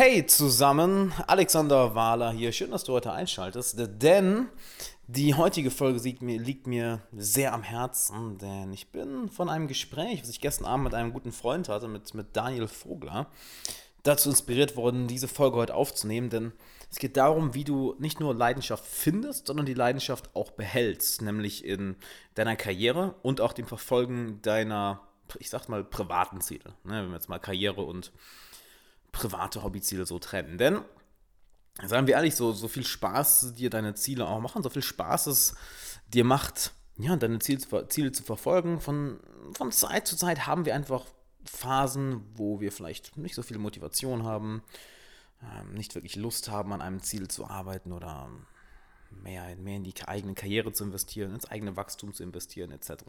Hey zusammen, Alexander Wahler hier. Schön, dass du heute einschaltest, denn die heutige Folge liegt mir, sehr am Herzen, denn ich bin von einem Gespräch, was ich gestern Abend mit einem guten Freund hatte, mit, mit Daniel Vogler, dazu inspiriert worden, diese Folge heute aufzunehmen, denn es geht darum, wie du nicht nur Leidenschaft findest, sondern die Leidenschaft auch behältst, nämlich in deiner Karriere und auch dem Verfolgen deiner, ich sag mal, privaten Ziele. Ne, wenn wir jetzt mal Karriere und private Hobbyziele so trennen. Denn, sagen wir ehrlich, so, so viel Spaß dir deine Ziele auch machen, so viel Spaß es dir macht, ja, deine Ziele, Ziele zu verfolgen. Von, von Zeit zu Zeit haben wir einfach Phasen, wo wir vielleicht nicht so viel Motivation haben, ähm, nicht wirklich Lust haben, an einem Ziel zu arbeiten oder mehr, mehr in die eigene Karriere zu investieren, ins eigene Wachstum zu investieren, etc.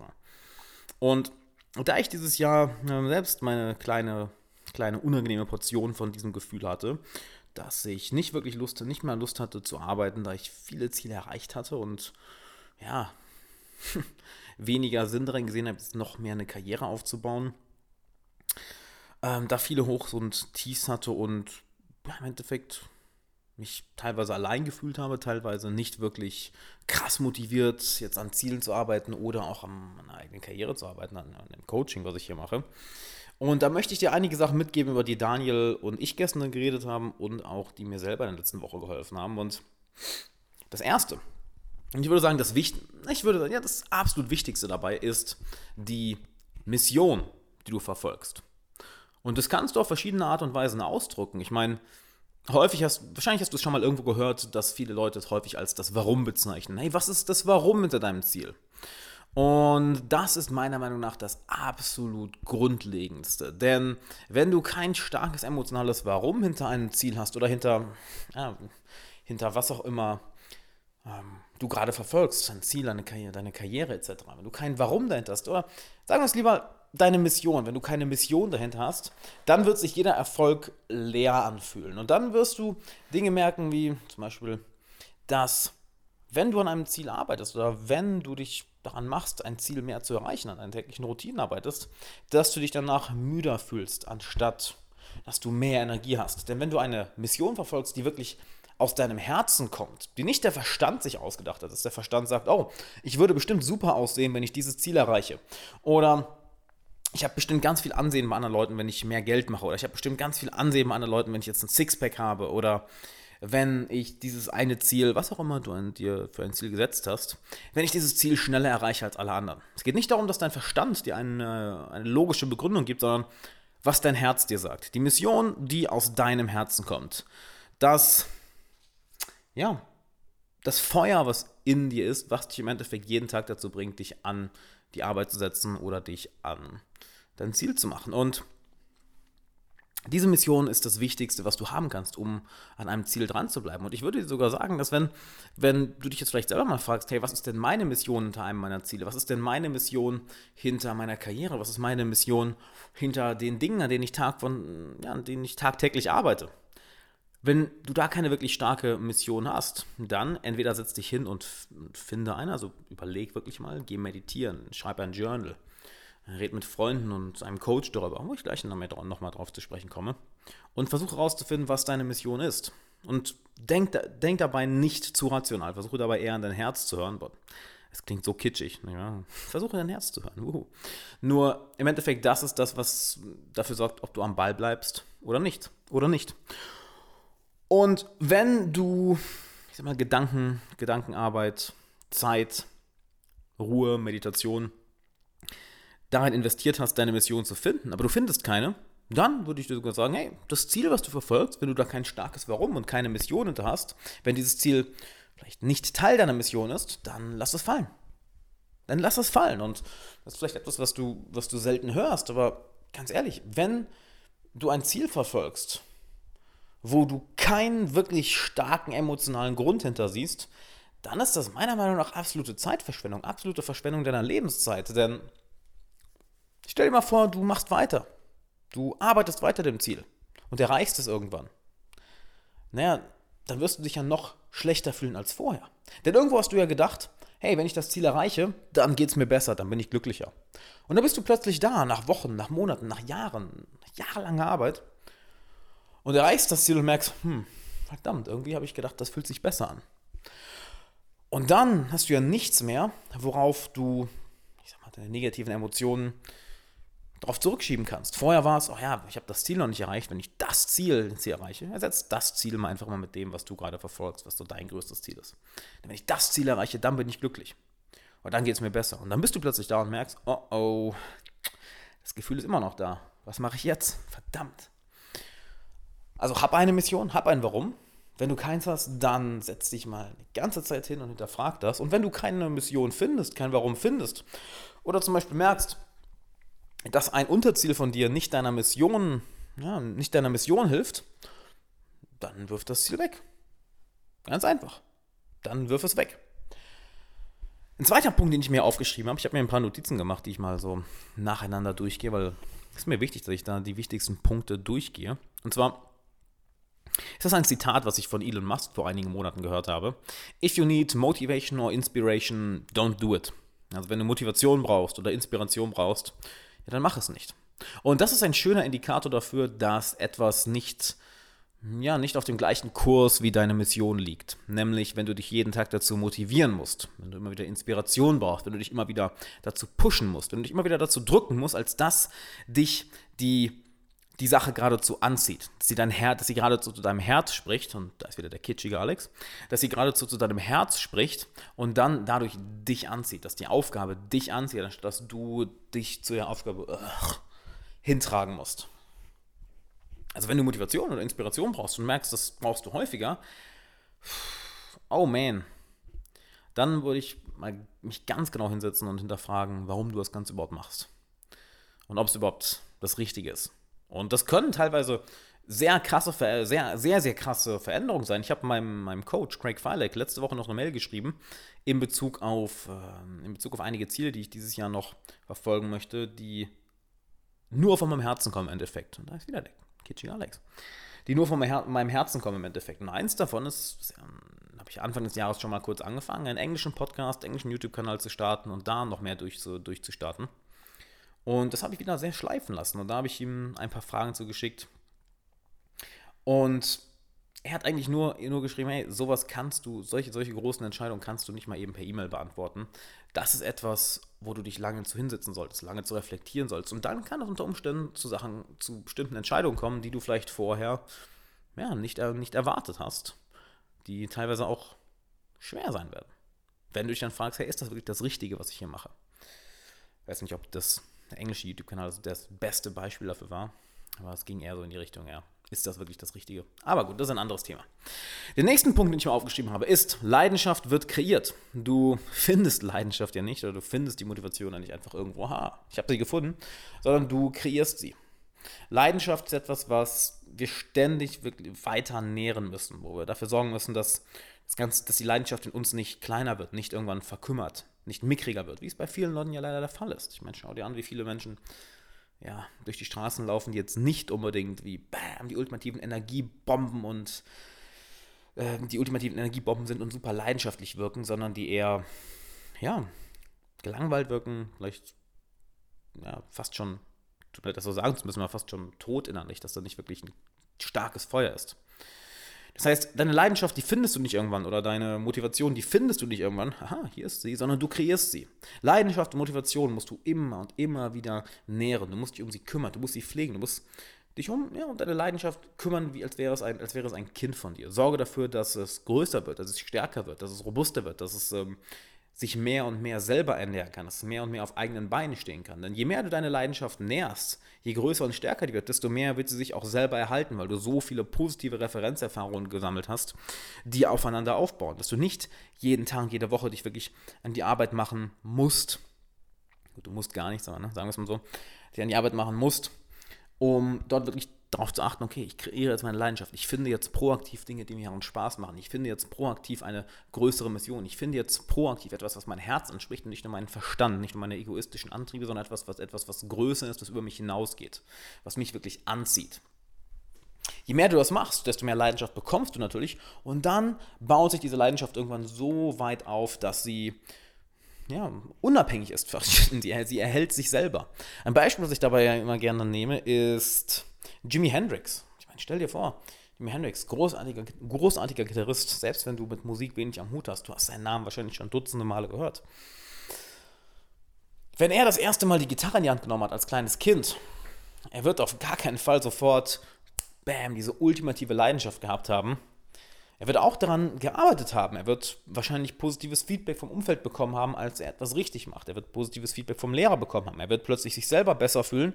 Und da ich dieses Jahr äh, selbst meine kleine kleine unangenehme Portion von diesem Gefühl hatte, dass ich nicht wirklich Lust, nicht mehr Lust hatte zu arbeiten, da ich viele Ziele erreicht hatte und ja, weniger Sinn darin gesehen habe, noch mehr eine Karriere aufzubauen. Ähm, da viele Hochs und Tiefs hatte und ja, im Endeffekt mich teilweise allein gefühlt habe, teilweise nicht wirklich krass motiviert, jetzt an Zielen zu arbeiten oder auch an meiner eigenen Karriere zu arbeiten, an, an dem Coaching, was ich hier mache. Und da möchte ich dir einige Sachen mitgeben, über die Daniel und ich gestern geredet haben und auch die mir selber in der letzten Woche geholfen haben. Und das erste, und ich würde sagen, das Wichtigste, ich würde sagen, ja, das absolut Wichtigste dabei ist die Mission, die du verfolgst. Und das kannst du auf verschiedene Art und Weisen ausdrücken. Ich meine, häufig hast, wahrscheinlich hast du es schon mal irgendwo gehört, dass viele Leute es häufig als das Warum bezeichnen. Hey, was ist das Warum hinter deinem Ziel? Und das ist meiner Meinung nach das absolut Grundlegendste. Denn wenn du kein starkes emotionales Warum hinter einem Ziel hast oder hinter, ja, hinter was auch immer ähm, du gerade verfolgst, dein Ziel, deine Karriere, deine Karriere etc., wenn du kein Warum dahinter hast, oder sagen wir es lieber, deine Mission, wenn du keine Mission dahinter hast, dann wird sich jeder Erfolg leer anfühlen. Und dann wirst du Dinge merken, wie zum Beispiel, dass wenn du an einem Ziel arbeitest oder wenn du dich daran machst, ein Ziel mehr zu erreichen, an deinen täglichen Routinen arbeitest, dass du dich danach müder fühlst, anstatt dass du mehr Energie hast. Denn wenn du eine Mission verfolgst, die wirklich aus deinem Herzen kommt, die nicht der Verstand sich ausgedacht hat, dass der Verstand sagt, oh, ich würde bestimmt super aussehen, wenn ich dieses Ziel erreiche. Oder ich habe bestimmt ganz viel Ansehen bei anderen Leuten, wenn ich mehr Geld mache. Oder ich habe bestimmt ganz viel Ansehen bei anderen Leuten, wenn ich jetzt ein Sixpack habe. Oder wenn ich dieses eine Ziel, was auch immer du an dir für ein Ziel gesetzt hast, wenn ich dieses Ziel schneller erreiche als alle anderen. Es geht nicht darum, dass dein Verstand dir eine, eine logische Begründung gibt, sondern was dein Herz dir sagt. Die Mission, die aus deinem Herzen kommt. Das, ja, das Feuer, was in dir ist, was dich im Endeffekt jeden Tag dazu bringt, dich an die Arbeit zu setzen oder dich an dein Ziel zu machen. Und diese Mission ist das Wichtigste, was du haben kannst, um an einem Ziel dran zu bleiben. Und ich würde dir sogar sagen, dass wenn, wenn du dich jetzt vielleicht selber mal fragst, hey, was ist denn meine Mission hinter einem meiner Ziele? Was ist denn meine Mission hinter meiner Karriere? Was ist meine Mission hinter den Dingen, an denen ich, Tag von, ja, an denen ich tagtäglich arbeite? Wenn du da keine wirklich starke Mission hast, dann entweder setz dich hin und finde eine, also überleg wirklich mal, geh meditieren, schreib ein Journal, red mit Freunden und einem Coach darüber, wo ich gleich nochmal drauf zu sprechen komme. Und versuche herauszufinden, was deine Mission ist. Und denk, denk dabei nicht zu rational. Versuche dabei eher an dein Herz zu hören. Es klingt so kitschig. Ja. Versuche dein Herz zu hören. Uhu. Nur im Endeffekt, das ist das, was dafür sorgt, ob du am Ball bleibst oder nicht. Oder nicht. Und wenn du, ich sag mal, Gedanken, Gedankenarbeit, Zeit, Ruhe, Meditation darin investiert hast, deine Mission zu finden, aber du findest keine, dann würde ich dir sogar sagen, hey, das Ziel, was du verfolgst, wenn du da kein starkes Warum und keine Mission hinter hast, wenn dieses Ziel vielleicht nicht Teil deiner Mission ist, dann lass es fallen. Dann lass es fallen. Und das ist vielleicht etwas, was du, was du selten hörst, aber ganz ehrlich, wenn du ein Ziel verfolgst, wo du keinen wirklich starken emotionalen Grund hinter siehst, dann ist das meiner Meinung nach absolute Zeitverschwendung, absolute Verschwendung deiner Lebenszeit. Denn Stell dir mal vor, du machst weiter. Du arbeitest weiter dem Ziel und erreichst es irgendwann. Naja, dann wirst du dich ja noch schlechter fühlen als vorher. Denn irgendwo hast du ja gedacht, hey, wenn ich das Ziel erreiche, dann geht es mir besser, dann bin ich glücklicher. Und dann bist du plötzlich da, nach Wochen, nach Monaten, nach Jahren, jahrelanger Arbeit. und erreichst das Ziel und merkst, hm, verdammt, irgendwie habe ich gedacht, das fühlt sich besser an. Und dann hast du ja nichts mehr, worauf du, ich sag mal, deine negativen Emotionen darauf zurückschieben kannst. Vorher war es, oh ja, ich habe das Ziel noch nicht erreicht. Wenn ich das Ziel hier erreiche, ersetzt das Ziel mal einfach mal mit dem, was du gerade verfolgst, was so dein größtes Ziel ist. Denn wenn ich das Ziel erreiche, dann bin ich glücklich. Und dann geht es mir besser. Und dann bist du plötzlich da und merkst, oh oh, das Gefühl ist immer noch da. Was mache ich jetzt? Verdammt. Also hab eine Mission, hab ein Warum. Wenn du keins hast, dann setz dich mal eine ganze Zeit hin und hinterfrag das. Und wenn du keine Mission findest, kein Warum findest, oder zum Beispiel merkst, dass ein Unterziel von dir nicht deiner Mission, ja, nicht deiner Mission hilft, dann wirf das Ziel weg. Ganz einfach. Dann wirf es weg. Ein zweiter Punkt, den ich mir aufgeschrieben habe, ich habe mir ein paar Notizen gemacht, die ich mal so nacheinander durchgehe, weil es ist mir wichtig, dass ich da die wichtigsten Punkte durchgehe. Und zwar ist das ein Zitat, was ich von Elon Musk vor einigen Monaten gehört habe. If you need motivation or inspiration, don't do it. Also wenn du Motivation brauchst oder Inspiration brauchst, ja, dann mach es nicht. Und das ist ein schöner Indikator dafür, dass etwas nicht, ja, nicht auf dem gleichen Kurs wie deine Mission liegt. Nämlich, wenn du dich jeden Tag dazu motivieren musst, wenn du immer wieder Inspiration brauchst, wenn du dich immer wieder dazu pushen musst, wenn du dich immer wieder dazu drücken musst, als dass dich die die Sache geradezu anzieht, dass sie dein Herz, dass sie geradezu zu deinem Herz spricht, und da ist wieder der kitschige Alex, dass sie geradezu zu deinem Herz spricht und dann dadurch dich anzieht, dass die Aufgabe dich anzieht, anstatt dass du dich zu der Aufgabe ugh, hintragen musst. Also wenn du Motivation oder Inspiration brauchst und merkst, das brauchst du häufiger, oh man, dann würde ich mal mich ganz genau hinsetzen und hinterfragen, warum du das Ganze überhaupt machst. Und ob es überhaupt das Richtige ist. Und das können teilweise sehr krasse, sehr, sehr, sehr krasse Veränderungen sein. Ich habe meinem, meinem Coach Craig Filek letzte Woche noch eine Mail geschrieben in Bezug, auf, äh, in Bezug auf einige Ziele, die ich dieses Jahr noch verfolgen möchte, die nur von meinem Herzen kommen im Endeffekt. Und da ist wieder der Kitschy Alex. Die nur von meinem Herzen kommen im Endeffekt. Und eins davon ist, ähm, habe ich Anfang des Jahres schon mal kurz angefangen, einen englischen Podcast, englischen YouTube-Kanal zu starten und da noch mehr durch, durchzustarten. Und das habe ich wieder sehr schleifen lassen. Und da habe ich ihm ein paar Fragen zugeschickt. Und er hat eigentlich nur, nur geschrieben, hey, sowas kannst du, solche, solche großen Entscheidungen kannst du nicht mal eben per E-Mail beantworten. Das ist etwas, wo du dich lange zu hinsetzen solltest, lange zu reflektieren sollst. Und dann kann es unter Umständen zu Sachen, zu bestimmten Entscheidungen kommen, die du vielleicht vorher ja, nicht, nicht erwartet hast, die teilweise auch schwer sein werden. Wenn du dich dann fragst, hey, ist das wirklich das Richtige, was ich hier mache? Ich weiß nicht, ob das englische YouTube-Kanal das beste Beispiel dafür war. Aber es ging eher so in die Richtung, ja, ist das wirklich das Richtige? Aber gut, das ist ein anderes Thema. Den nächsten Punkt, den ich mal aufgeschrieben habe, ist, Leidenschaft wird kreiert. Du findest Leidenschaft ja nicht oder du findest die Motivation ja nicht einfach irgendwo, ha, ich habe sie gefunden, sondern du kreierst sie. Leidenschaft ist etwas, was wir ständig wirklich weiter nähren müssen, wo wir dafür sorgen müssen, dass, das Ganze, dass die Leidenschaft in uns nicht kleiner wird, nicht irgendwann verkümmert, nicht mickriger wird, wie es bei vielen Leuten ja leider der Fall ist. Ich meine, schau dir an, wie viele Menschen ja, durch die Straßen laufen, die jetzt nicht unbedingt wie Bam, die ultimativen Energiebomben und äh, die ultimativen Energiebomben sind und super leidenschaftlich wirken, sondern die eher, ja, gelangweilt wirken, vielleicht ja, fast schon, tut mir das so sagen zu müssen, aber fast schon tot innerlich, dass da nicht wirklich ein starkes Feuer ist. Das heißt, deine Leidenschaft, die findest du nicht irgendwann oder deine Motivation, die findest du nicht irgendwann, aha, hier ist sie, sondern du kreierst sie. Leidenschaft und Motivation musst du immer und immer wieder nähren. Du musst dich um sie kümmern, du musst sie pflegen, du musst dich um, ja, um deine Leidenschaft kümmern, wie als wäre, es ein, als wäre es ein Kind von dir. Sorge dafür, dass es größer wird, dass es stärker wird, dass es robuster wird, dass es ähm, sich mehr und mehr selber ernähren kann, dass es mehr und mehr auf eigenen Beinen stehen kann. Denn je mehr du deine Leidenschaft nährst, je größer und stärker die wird, desto mehr wird sie sich auch selber erhalten, weil du so viele positive Referenzerfahrungen gesammelt hast, die aufeinander aufbauen. Dass du nicht jeden Tag, jede Woche dich wirklich an die Arbeit machen musst. Gut, du musst gar nichts, aber ne, sagen wir es mal so, dich an die Arbeit machen musst, um dort wirklich darauf zu achten, okay, ich kreiere jetzt meine Leidenschaft. Ich finde jetzt proaktiv Dinge, die mir Spaß machen. Ich finde jetzt proaktiv eine größere Mission. Ich finde jetzt proaktiv etwas, was mein Herz anspricht und nicht nur meinen Verstand, nicht nur meine egoistischen Antriebe, sondern etwas, was etwas, was größer ist, was über mich hinausgeht, was mich wirklich anzieht. Je mehr du das machst, desto mehr Leidenschaft bekommst du natürlich und dann baut sich diese Leidenschaft irgendwann so weit auf, dass sie ja, unabhängig ist. Sie erhält sich selber. Ein Beispiel, das ich dabei ja immer gerne nehme, ist Jimi Hendrix. Ich meine, Stell dir vor, Jimi Hendrix, großartiger, großartiger Gitarrist, selbst wenn du mit Musik wenig am Hut hast, du hast seinen Namen wahrscheinlich schon dutzende Male gehört. Wenn er das erste Mal die Gitarre in die Hand genommen hat als kleines Kind, er wird auf gar keinen Fall sofort, bam, diese ultimative Leidenschaft gehabt haben. Er wird auch daran gearbeitet haben. Er wird wahrscheinlich positives Feedback vom Umfeld bekommen haben, als er etwas richtig macht. Er wird positives Feedback vom Lehrer bekommen haben. Er wird plötzlich sich selber besser fühlen,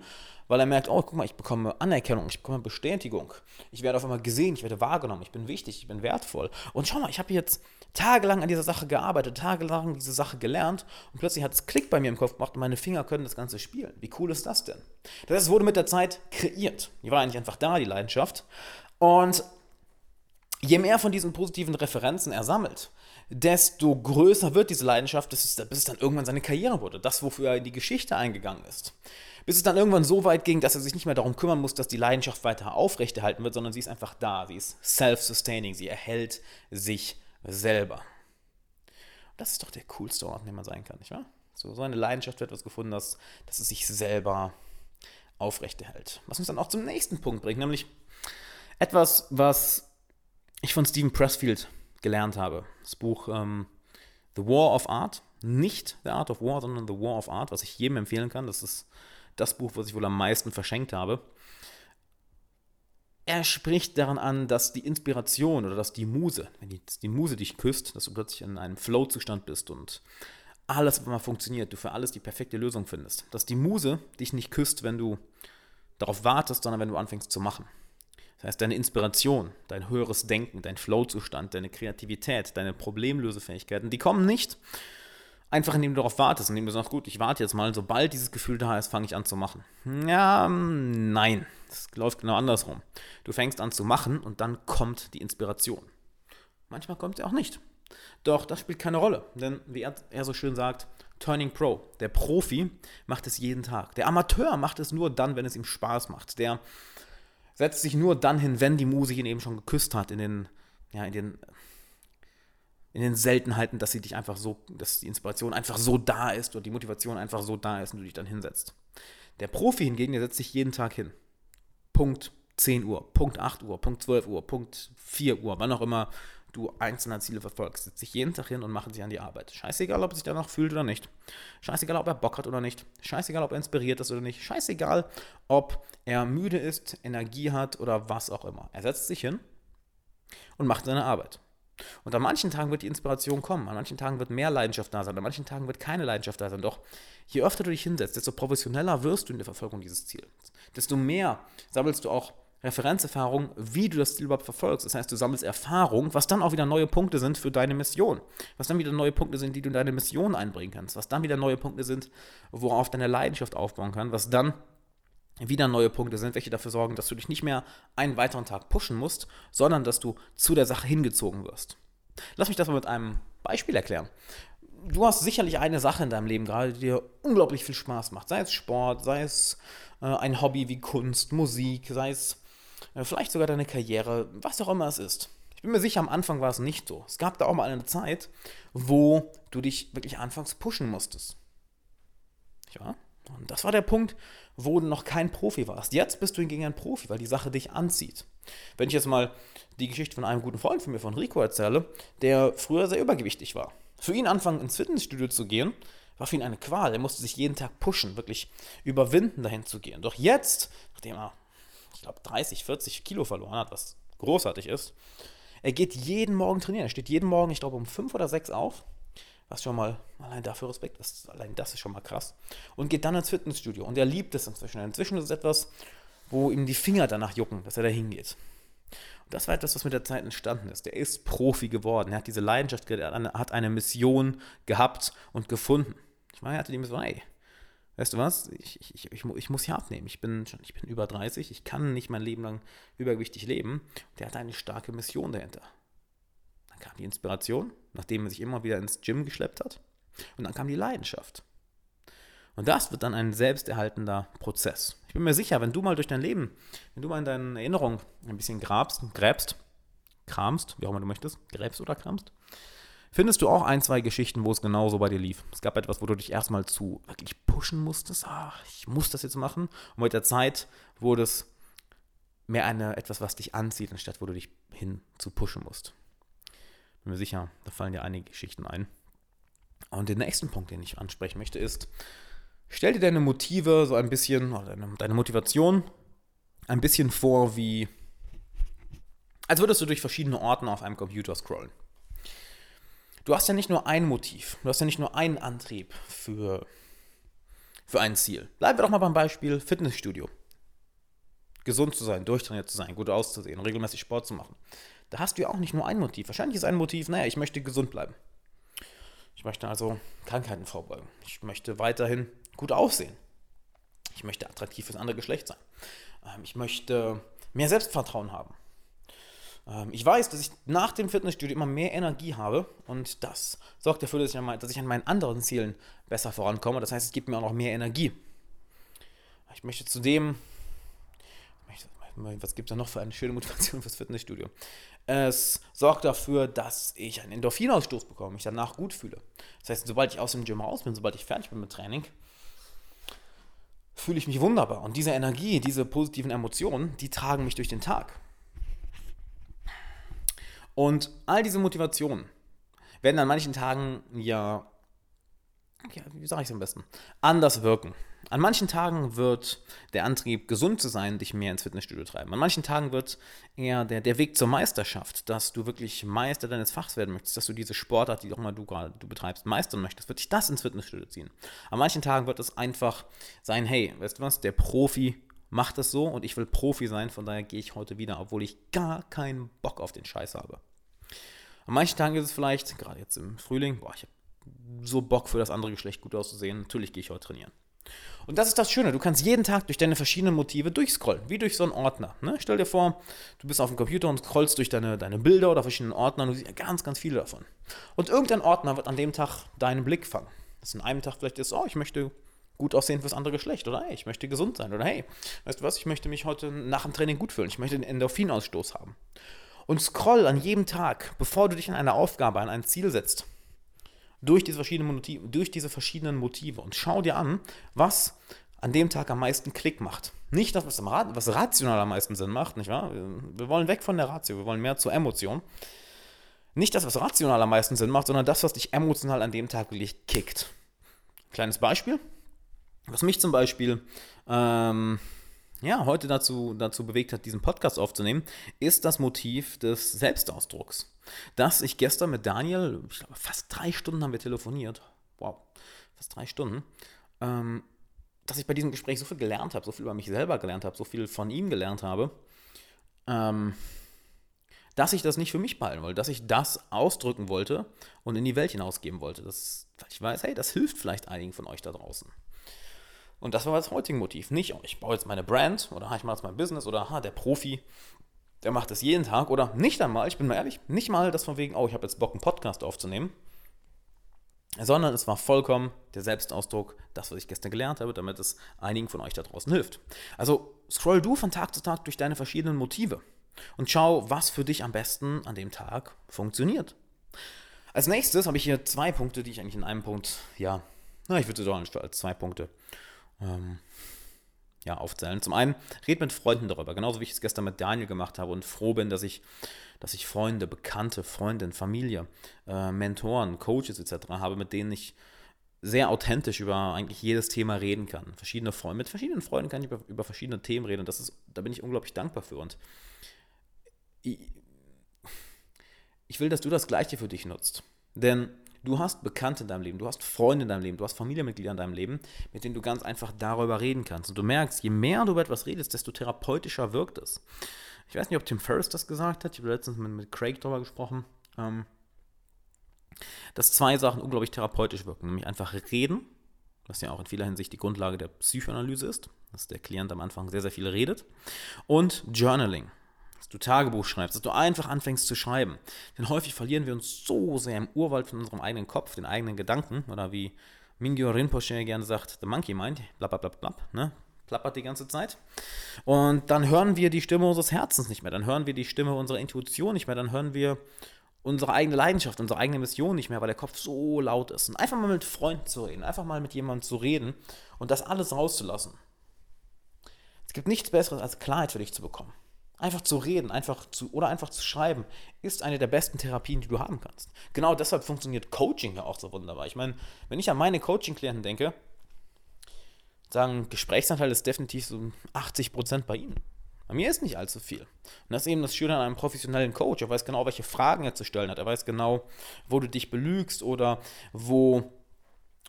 weil er merkt, oh, guck mal, ich bekomme Anerkennung, ich bekomme Bestätigung. Ich werde auf einmal gesehen, ich werde wahrgenommen, ich bin wichtig, ich bin wertvoll. Und schau mal, ich habe jetzt tagelang an dieser Sache gearbeitet, tagelang diese Sache gelernt und plötzlich hat es Klick bei mir im Kopf gemacht und meine Finger können das Ganze spielen. Wie cool ist das denn? Das heißt, es wurde mit der Zeit kreiert. Die war eigentlich einfach da, die Leidenschaft. Und je mehr von diesen positiven Referenzen er sammelt, desto größer wird diese Leidenschaft, bis es, dann irgendwann seine Karriere wurde. Das, wofür er in die Geschichte eingegangen ist. Bis es dann irgendwann so weit ging, dass er sich nicht mehr darum kümmern muss, dass die Leidenschaft weiter aufrechterhalten wird, sondern sie ist einfach da. Sie ist self-sustaining. Sie erhält sich selber. das ist doch der coolste Ort, dem man sein kann, nicht wahr? So, so eine Leidenschaft wird etwas gefunden, dass, dass es sich selber aufrechterhält. Was uns dann auch zum nächsten Punkt bringt, nämlich etwas, was ich von Stephen Pressfield gelernt habe. Das Buch ähm, The War of Art. Nicht The Art of War, sondern The War of Art, was ich jedem empfehlen kann. Das ist das Buch, was ich wohl am meisten verschenkt habe. Er spricht daran an, dass die Inspiration oder dass die Muse, wenn die, die Muse dich küsst, dass du plötzlich in einem Flow-Zustand bist und alles einmal funktioniert, du für alles die perfekte Lösung findest. Dass die Muse dich nicht küsst, wenn du darauf wartest, sondern wenn du anfängst zu machen. Das heißt, deine Inspiration, dein höheres Denken, dein Flow-Zustand, deine Kreativität, deine Problemlösefähigkeiten, die kommen nicht einfach, indem du darauf wartest, indem du sagst, gut, ich warte jetzt mal, sobald dieses Gefühl da ist, fange ich an zu machen. Ja, nein, das läuft genau andersrum. Du fängst an zu machen und dann kommt die Inspiration. Manchmal kommt sie auch nicht. Doch das spielt keine Rolle, denn wie er, er so schön sagt, Turning Pro. Der Profi macht es jeden Tag. Der Amateur macht es nur dann, wenn es ihm Spaß macht. Der setzt sich nur dann hin, wenn die Muse ihn eben schon geküsst hat, in den, ja, in den, in den Seltenheiten, dass sie dich einfach so, dass die Inspiration einfach so da ist und die Motivation einfach so da ist und du dich dann hinsetzt. Der Profi hingegen, der setzt sich jeden Tag hin. Punkt 10 Uhr, Punkt 8 Uhr, Punkt 12 Uhr, Punkt 4 Uhr, wann auch immer du einzelne Ziele verfolgst. Setzt sich jeden Tag hin und macht sich an die Arbeit. Scheißegal, ob er sich danach fühlt oder nicht. Scheißegal, ob er Bock hat oder nicht. Scheißegal, ob er inspiriert ist oder nicht. Scheißegal, ob er müde ist, Energie hat oder was auch immer. Er setzt sich hin und macht seine Arbeit. Und an manchen Tagen wird die Inspiration kommen, an manchen Tagen wird mehr Leidenschaft da sein, an manchen Tagen wird keine Leidenschaft da sein. Doch je öfter du dich hinsetzt, desto professioneller wirst du in der Verfolgung dieses Ziels. Desto mehr sammelst du auch Referenzerfahrung, wie du das Ziel überhaupt verfolgst. Das heißt, du sammelst Erfahrung, was dann auch wieder neue Punkte sind für deine Mission. Was dann wieder neue Punkte sind, die du in deine Mission einbringen kannst. Was dann wieder neue Punkte sind, worauf deine Leidenschaft aufbauen kann. Was dann wieder neue Punkte sind, welche dafür sorgen, dass du dich nicht mehr einen weiteren Tag pushen musst, sondern dass du zu der Sache hingezogen wirst. Lass mich das mal mit einem Beispiel erklären. Du hast sicherlich eine Sache in deinem Leben gerade, die dir unglaublich viel Spaß macht. Sei es Sport, sei es äh, ein Hobby wie Kunst, Musik, sei es vielleicht sogar deine Karriere, was auch immer es ist. Ich bin mir sicher, am Anfang war es nicht so. Es gab da auch mal eine Zeit, wo du dich wirklich anfangs pushen musstest. Ja, und das war der Punkt, wo du noch kein Profi warst. Jetzt bist du hingegen ein Profi, weil die Sache dich anzieht. Wenn ich jetzt mal die Geschichte von einem guten Freund von mir, von Rico, erzähle, der früher sehr übergewichtig war. Für ihn anfangen ins Fitnessstudio zu gehen, war für ihn eine Qual. Er musste sich jeden Tag pushen, wirklich überwinden, dahin zu gehen. Doch jetzt, nachdem er glaube, 30, 40 Kilo verloren hat, was großartig ist. Er geht jeden Morgen trainieren. Er steht jeden Morgen, ich glaube, um 5 oder 6 auf. Was schon mal, allein dafür Respekt, das, allein das ist schon mal krass. Und geht dann ins Fitnessstudio. Und er liebt es inzwischen. Inzwischen ist es etwas, wo ihm die Finger danach jucken, dass er da hingeht. Und das war etwas, was mit der Zeit entstanden ist. Er ist Profi geworden. Er hat diese Leidenschaft, er hat eine Mission gehabt und gefunden. Ich meine, er hatte die Mission, ey, weißt du was, ich, ich, ich, ich muss hier abnehmen. Ich bin, schon, ich bin über 30, ich kann nicht mein Leben lang übergewichtig leben. Der hatte eine starke Mission dahinter. Dann kam die Inspiration, nachdem er sich immer wieder ins Gym geschleppt hat. Und dann kam die Leidenschaft. Und das wird dann ein selbsterhaltender Prozess. Ich bin mir sicher, wenn du mal durch dein Leben, wenn du mal in deinen Erinnerungen ein bisschen grabst, gräbst, kramst, wie auch immer du möchtest, gräbst oder kramst, findest du auch ein, zwei Geschichten, wo es genauso bei dir lief. Es gab etwas, wo du dich erstmal zu wirklich pushen musstest. Ach, ich muss das jetzt machen. Und mit der Zeit wurde es mehr eine, etwas, was dich anzieht, anstatt wo du dich hin zu pushen musst. Bin mir sicher, da fallen dir einige Geschichten ein. Und den nächsten Punkt, den ich ansprechen möchte, ist, stell dir deine Motive so ein bisschen, oder deine, deine Motivation ein bisschen vor wie, als würdest du durch verschiedene Orten auf einem Computer scrollen. Du hast ja nicht nur ein Motiv, du hast ja nicht nur einen Antrieb für, für ein Ziel. Bleiben wir doch mal beim Beispiel Fitnessstudio. Gesund zu sein, durchtrainiert zu sein, gut auszusehen, regelmäßig Sport zu machen. Da hast du ja auch nicht nur ein Motiv. Wahrscheinlich ist ein Motiv, naja, ich möchte gesund bleiben. Ich möchte also Krankheiten vorbeugen. Ich möchte weiterhin gut aussehen. Ich möchte attraktiv fürs andere Geschlecht sein. Ähm, ich möchte mehr Selbstvertrauen haben. Ähm, ich weiß, dass ich nach dem Fitnessstudio immer mehr Energie habe und das sorgt dafür, dass ich, an, dass ich an meinen anderen Zielen besser vorankomme. Das heißt, es gibt mir auch noch mehr Energie. Ich möchte zudem, was gibt es da noch für eine schöne Motivation fürs Fitnessstudio? Es sorgt dafür, dass ich einen Endorphinausstoß bekomme, mich danach gut fühle. Das heißt, sobald ich aus dem Gym raus bin, sobald ich fertig bin mit Training, fühle ich mich wunderbar. Und diese Energie, diese positiven Emotionen, die tragen mich durch den Tag. Und all diese Motivationen werden an manchen Tagen ja, ja wie sage ich es am besten, anders wirken. An manchen Tagen wird der Antrieb, gesund zu sein, dich mehr ins Fitnessstudio treiben. An manchen Tagen wird eher der, der Weg zur Meisterschaft, dass du wirklich Meister deines Fachs werden möchtest, dass du diese Sportart, die auch mal du gerade du betreibst, meistern möchtest, wird dich das ins Fitnessstudio ziehen. An manchen Tagen wird es einfach sein, hey, weißt du was, der Profi macht es so und ich will Profi sein, von daher gehe ich heute wieder, obwohl ich gar keinen Bock auf den Scheiß habe. An manchen Tagen ist es vielleicht, gerade jetzt im Frühling, boah, ich habe so Bock für das andere Geschlecht gut auszusehen, natürlich gehe ich heute trainieren. Und das ist das Schöne, du kannst jeden Tag durch deine verschiedenen Motive durchscrollen, wie durch so einen Ordner. Ne? Stell dir vor, du bist auf dem Computer und scrollst durch deine, deine Bilder oder verschiedenen Ordner und du siehst ja ganz, ganz viele davon. Und irgendein Ordner wird an dem Tag deinen Blick fangen. Das in einem Tag vielleicht ist, oh, ich möchte gut aussehen fürs andere Geschlecht oder hey, ich möchte gesund sein oder hey, weißt du was, ich möchte mich heute nach dem Training gut fühlen, ich möchte den Endorphinausstoß haben. Und scroll an jedem Tag, bevor du dich an eine Aufgabe, an ein Ziel setzt, durch diese verschiedenen Motive, durch diese verschiedenen Motive und schau dir an, was an dem Tag am meisten Klick macht. Nicht das, was, was rational am meisten Sinn macht, nicht wahr? Wir wollen weg von der Ratio, wir wollen mehr zur Emotion. Nicht das, was rational am meisten Sinn macht, sondern das, was dich emotional an dem Tag wirklich kickt. Kleines Beispiel, was mich zum Beispiel ähm, ja, heute dazu, dazu bewegt hat, diesen Podcast aufzunehmen, ist das Motiv des Selbstausdrucks. Dass ich gestern mit Daniel, ich glaube, fast drei Stunden haben wir telefoniert. Wow, fast drei Stunden. Ähm, dass ich bei diesem Gespräch so viel gelernt habe, so viel über mich selber gelernt habe, so viel von ihm gelernt habe, ähm, dass ich das nicht für mich behalten wollte, dass ich das ausdrücken wollte und in die Welt hinausgeben wollte. Das, ich weiß, hey, das hilft vielleicht einigen von euch da draußen. Und das war das heutige Motiv. Nicht, oh, ich baue jetzt meine Brand oder ich mache jetzt mein Business oder ha, der Profi, der macht das jeden Tag oder nicht einmal, ich bin mal ehrlich, nicht mal das von wegen, oh, ich habe jetzt Bock, einen Podcast aufzunehmen, sondern es war vollkommen der Selbstausdruck, das, was ich gestern gelernt habe, damit es einigen von euch da draußen hilft. Also scroll du von Tag zu Tag durch deine verschiedenen Motive und schau, was für dich am besten an dem Tag funktioniert. Als nächstes habe ich hier zwei Punkte, die ich eigentlich in einem Punkt, ja, na, ich würde sie doch als zwei Punkte ähm, ja, aufzählen. Zum einen, red mit Freunden darüber, genauso wie ich es gestern mit Daniel gemacht habe und froh bin, dass ich, dass ich Freunde, Bekannte, Freundinnen, Familie, äh, Mentoren, Coaches etc. habe, mit denen ich sehr authentisch über eigentlich jedes Thema reden kann. Verschiedene Freunde, mit verschiedenen Freunden kann ich über, über verschiedene Themen reden und das ist, da bin ich unglaublich dankbar für. Und ich, ich will, dass du das Gleiche für dich nutzt. Denn Du hast Bekannte in deinem Leben, du hast Freunde in deinem Leben, du hast Familienmitglieder in deinem Leben, mit denen du ganz einfach darüber reden kannst. Und du merkst, je mehr du über etwas redest, desto therapeutischer wirkt es. Ich weiß nicht, ob Tim Ferriss das gesagt hat. Ich habe letztens mit, mit Craig darüber gesprochen. Ähm, dass zwei Sachen unglaublich therapeutisch wirken. Nämlich einfach reden, was ja auch in vieler Hinsicht die Grundlage der Psychoanalyse ist, dass der Klient am Anfang sehr, sehr viel redet. Und Journaling dass du Tagebuch schreibst, dass du einfach anfängst zu schreiben. Denn häufig verlieren wir uns so sehr im Urwald von unserem eigenen Kopf, den eigenen Gedanken, oder wie Mingyo Rinpoche gerne sagt, the monkey mind, blablabla, ne? plappert die ganze Zeit. Und dann hören wir die Stimme unseres Herzens nicht mehr, dann hören wir die Stimme unserer Intuition nicht mehr, dann hören wir unsere eigene Leidenschaft, unsere eigene Mission nicht mehr, weil der Kopf so laut ist. Und einfach mal mit Freunden zu reden, einfach mal mit jemandem zu reden und das alles rauszulassen. Es gibt nichts Besseres, als Klarheit für dich zu bekommen. Einfach zu reden, einfach zu oder einfach zu schreiben, ist eine der besten Therapien, die du haben kannst. Genau deshalb funktioniert Coaching ja auch so wunderbar. Ich meine, wenn ich an meine Coaching-Klienten denke, sagen, Gesprächsanteil ist definitiv so 80% bei ihnen. Bei mir ist nicht allzu viel. Und das ist eben das Schöne an einem professionellen Coach. Er weiß genau, welche Fragen er zu stellen hat. Er weiß genau, wo du dich belügst oder wo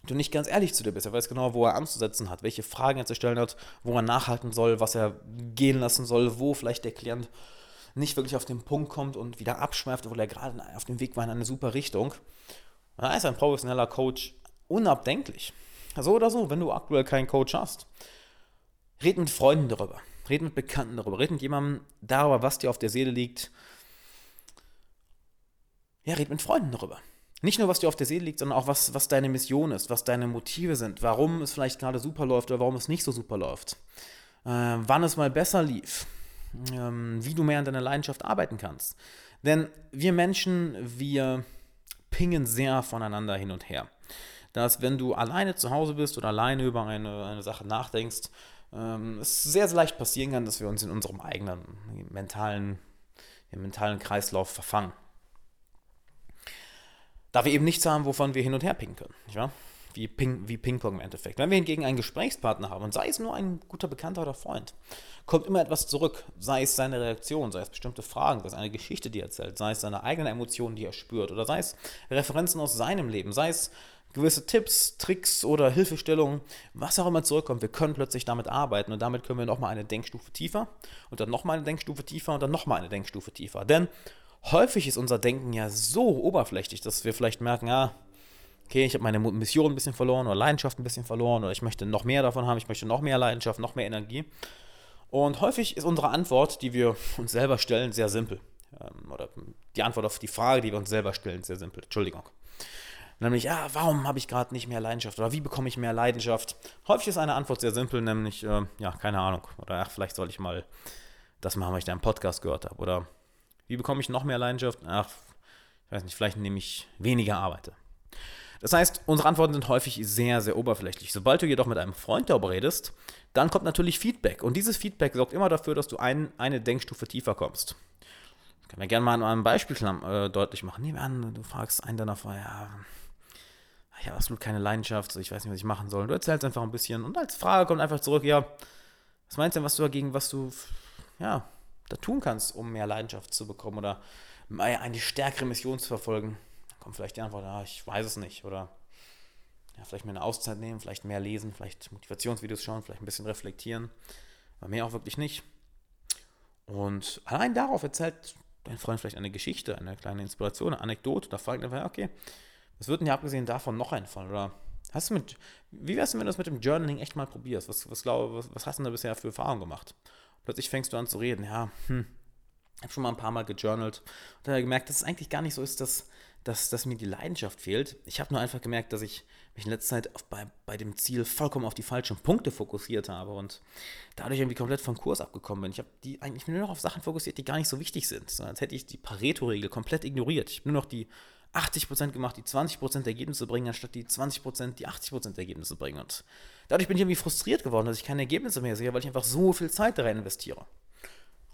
du nicht ganz ehrlich zu dir bist. Er weiß genau, wo er anzusetzen hat, welche Fragen er zu stellen hat, wo er nachhalten soll, was er gehen lassen soll, wo vielleicht der Klient nicht wirklich auf den Punkt kommt und wieder abschweift, obwohl er gerade auf dem Weg war in eine super Richtung. Da ist ein professioneller Coach unabdenklich. So oder so, wenn du aktuell keinen Coach hast. Red mit Freunden darüber. Red mit Bekannten darüber. Red mit jemandem darüber, was dir auf der Seele liegt. Ja, red mit Freunden darüber. Nicht nur, was dir auf der Seele liegt, sondern auch, was, was deine Mission ist, was deine Motive sind, warum es vielleicht gerade super läuft oder warum es nicht so super läuft. Äh, wann es mal besser lief. Ähm, wie du mehr an deiner Leidenschaft arbeiten kannst. Denn wir Menschen, wir pingen sehr voneinander hin und her. Dass, wenn du alleine zu Hause bist oder alleine über eine, eine Sache nachdenkst, ähm, es sehr, sehr leicht passieren kann, dass wir uns in unserem eigenen mentalen, mentalen Kreislauf verfangen. Da wir eben nichts haben, wovon wir hin und her pingen können. Wahr? Wie, Ping, wie Ping-Pong im Endeffekt. Wenn wir hingegen einen Gesprächspartner haben, und sei es nur ein guter Bekannter oder Freund, kommt immer etwas zurück. Sei es seine Reaktion, sei es bestimmte Fragen, sei es eine Geschichte, die er erzählt, sei es seine eigenen Emotionen, die er spürt, oder sei es Referenzen aus seinem Leben, sei es gewisse Tipps, Tricks oder Hilfestellungen, was auch immer zurückkommt, wir können plötzlich damit arbeiten und damit können wir nochmal eine Denkstufe tiefer und dann nochmal eine Denkstufe tiefer und dann nochmal eine Denkstufe tiefer. Denn häufig ist unser Denken ja so oberflächlich, dass wir vielleicht merken, ja, okay, ich habe meine Mission ein bisschen verloren oder Leidenschaft ein bisschen verloren oder ich möchte noch mehr davon haben, ich möchte noch mehr Leidenschaft, noch mehr Energie. Und häufig ist unsere Antwort, die wir uns selber stellen, sehr simpel. Ähm, oder die Antwort auf die Frage, die wir uns selber stellen, sehr simpel. Entschuldigung. Nämlich, ja, warum habe ich gerade nicht mehr Leidenschaft oder wie bekomme ich mehr Leidenschaft? Häufig ist eine Antwort sehr simpel, nämlich, äh, ja, keine Ahnung. Oder ach, vielleicht soll ich mal das machen, weil ich da einen Podcast gehört habe. Oder wie bekomme ich noch mehr Leidenschaft? Ach, ich weiß nicht, vielleicht nehme ich weniger Arbeite. Das heißt, unsere Antworten sind häufig sehr, sehr oberflächlich. Sobald du jedoch mit einem Freund darüber redest, dann kommt natürlich Feedback. Und dieses Feedback sorgt immer dafür, dass du ein, eine Denkstufe tiefer kommst. Ich kann mir gerne mal an einem Beispiel äh, deutlich machen. Nehmen wir an, du fragst einen deiner Freunde, ja, ich habe absolut keine Leidenschaft, ich weiß nicht, was ich machen soll. Du erzählst einfach ein bisschen und als Frage kommt einfach zurück, ja, was meinst du denn, was du dagegen, was du, ja, da tun kannst, um mehr Leidenschaft zu bekommen oder eine stärkere Mission zu verfolgen? Dann kommt vielleicht die Antwort, ja, ich weiß es nicht oder ja, vielleicht mir eine Auszeit nehmen, vielleicht mehr lesen, vielleicht Motivationsvideos schauen, vielleicht ein bisschen reflektieren, aber mehr auch wirklich nicht. Und allein darauf erzählt dein Freund vielleicht eine Geschichte, eine kleine Inspiration, eine Anekdote, da fragt er, okay, was wird denn dir abgesehen davon noch einfallen? Oder hast du mit, wie wär's denn, wenn du das mit dem Journaling echt mal probierst? Was, was, glaub, was, was hast du denn da bisher für Erfahrungen gemacht? Plötzlich fängst du an zu reden, ja, hm, ich habe schon mal ein paar Mal gejournalt und habe gemerkt, dass es eigentlich gar nicht so ist, dass, dass, dass mir die Leidenschaft fehlt. Ich habe nur einfach gemerkt, dass ich mich in letzter Zeit auf, bei, bei dem Ziel vollkommen auf die falschen Punkte fokussiert habe und dadurch irgendwie komplett vom Kurs abgekommen bin. Ich habe die eigentlich nur noch auf Sachen fokussiert, die gar nicht so wichtig sind, sondern als hätte ich die Pareto-Regel komplett ignoriert. Ich habe nur noch die 80% gemacht, die 20% Ergebnisse bringen, anstatt die 20% die 80% Ergebnisse bringen. Und dadurch bin ich irgendwie frustriert geworden, dass ich keine Ergebnisse mehr sehe, weil ich einfach so viel Zeit da rein investiere.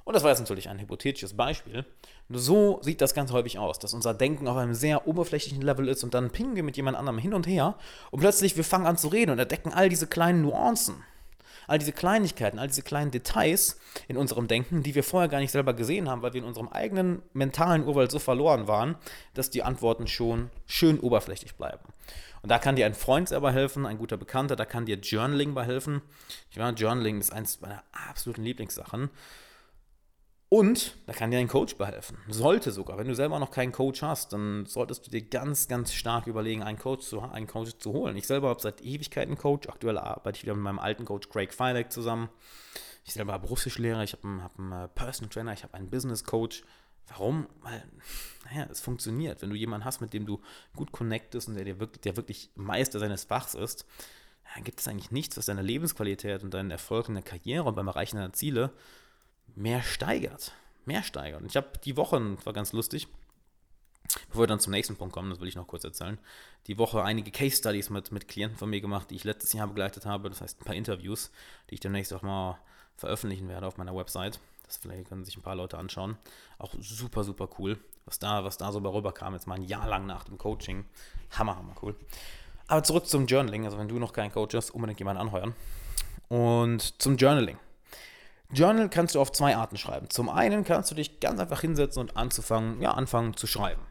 Und das war jetzt natürlich ein hypothetisches Beispiel. So sieht das ganz häufig aus, dass unser Denken auf einem sehr oberflächlichen Level ist und dann pingen wir mit jemand anderem hin und her und plötzlich wir fangen an zu reden und entdecken all diese kleinen Nuancen all diese Kleinigkeiten, all diese kleinen Details in unserem Denken, die wir vorher gar nicht selber gesehen haben, weil wir in unserem eigenen mentalen Urwald so verloren waren, dass die Antworten schon schön oberflächlich bleiben. Und da kann dir ein Freund selber helfen, ein guter Bekannter, da kann dir Journaling bei helfen. Ich meine, Journaling ist eines meiner absoluten Lieblingssachen. Und da kann dir ein Coach behelfen. Sollte sogar. Wenn du selber noch keinen Coach hast, dann solltest du dir ganz, ganz stark überlegen, einen Coach zu, einen Coach zu holen. Ich selber habe seit Ewigkeiten einen Coach. Aktuell arbeite ich wieder mit meinem alten Coach Craig Feilek zusammen. Ich selber habe Russischlehrer, ich habe einen, hab einen äh, Personal Trainer, ich habe einen Business Coach. Warum? Weil, naja, es funktioniert. Wenn du jemanden hast, mit dem du gut connectest und der, dir wirklich, der wirklich Meister seines Fachs ist, dann gibt es eigentlich nichts, was deine Lebensqualität und deinen Erfolg in der Karriere und beim Erreichen deiner Ziele mehr steigert. Mehr steigert. Und ich habe die Woche, war ganz lustig, bevor wir dann zum nächsten Punkt kommen, das will ich noch kurz erzählen, die Woche einige Case Studies mit, mit Klienten von mir gemacht, die ich letztes Jahr begleitet habe. Das heißt, ein paar Interviews, die ich demnächst auch mal veröffentlichen werde auf meiner Website. Das vielleicht können sich ein paar Leute anschauen. Auch super, super cool. Was da, was da so rüberkam, jetzt mal ein Jahr lang nach dem Coaching. Hammer, hammer cool. Aber zurück zum Journaling. Also wenn du noch kein Coach hast, unbedingt jemanden anheuern. Und zum Journaling. Journal kannst du auf zwei Arten schreiben. Zum einen kannst du dich ganz einfach hinsetzen und anzufangen, ja, anfangen zu schreiben.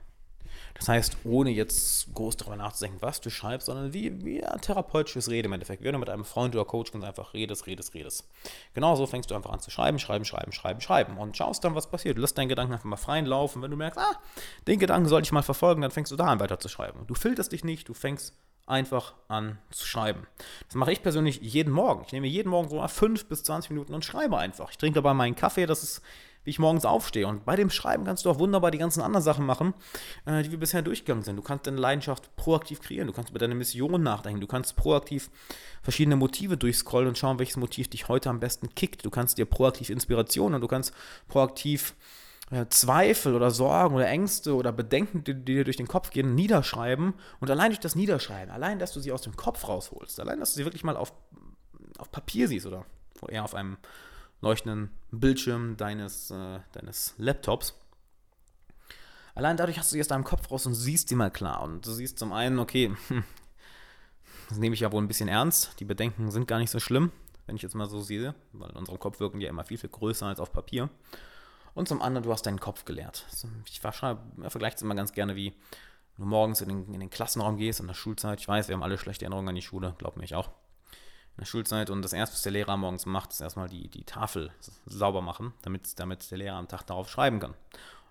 Das heißt, ohne jetzt groß darüber nachzudenken, was du schreibst, sondern wie, wie ein therapeutisches Reden im Endeffekt. Wenn du mit einem Freund oder Coach ganz einfach redest, redest, redest. Genauso fängst du einfach an zu schreiben, schreiben, schreiben, schreiben, schreiben und schaust dann, was passiert. Du lässt deinen Gedanken einfach mal freien Laufen. Wenn du merkst, ah, den Gedanken sollte ich mal verfolgen, dann fängst du da an weiter zu schreiben. Du filterst dich nicht, du fängst einfach an zu schreiben. Das mache ich persönlich jeden Morgen. Ich nehme jeden Morgen so mal 5 bis 20 Minuten und schreibe einfach. Ich trinke dabei meinen Kaffee, das ist, wie ich morgens aufstehe. Und bei dem Schreiben kannst du auch wunderbar die ganzen anderen Sachen machen, äh, die wir bisher durchgegangen sind. Du kannst deine Leidenschaft proaktiv kreieren, du kannst über deine Mission nachdenken, du kannst proaktiv verschiedene Motive durchscrollen und schauen, welches Motiv dich heute am besten kickt. Du kannst dir proaktiv Inspiration und du kannst proaktiv Zweifel oder Sorgen oder Ängste oder Bedenken, die, die, dir durch den Kopf gehen, niederschreiben. Und allein durch das Niederschreiben, allein, dass du sie aus dem Kopf rausholst, allein, dass du sie wirklich mal auf, auf Papier siehst oder eher auf einem leuchtenden Bildschirm deines, äh, deines Laptops, allein dadurch hast du sie aus deinem Kopf raus und siehst sie mal klar. Und du siehst zum einen, okay, das nehme ich ja wohl ein bisschen ernst. Die Bedenken sind gar nicht so schlimm, wenn ich jetzt mal so sehe, weil in unserem Kopf wirken die ja immer viel, viel größer als auf Papier. Und zum anderen, du hast deinen Kopf geleert. Ich vergleiche es immer ganz gerne wie, du morgens in den, in den Klassenraum gehst, in der Schulzeit. Ich weiß, wir haben alle schlechte Erinnerungen an die Schule, glaub mir ich auch. In der Schulzeit und das erste, was der Lehrer morgens macht, ist erstmal die, die Tafel sauber machen, damit, damit der Lehrer am Tag darauf schreiben kann.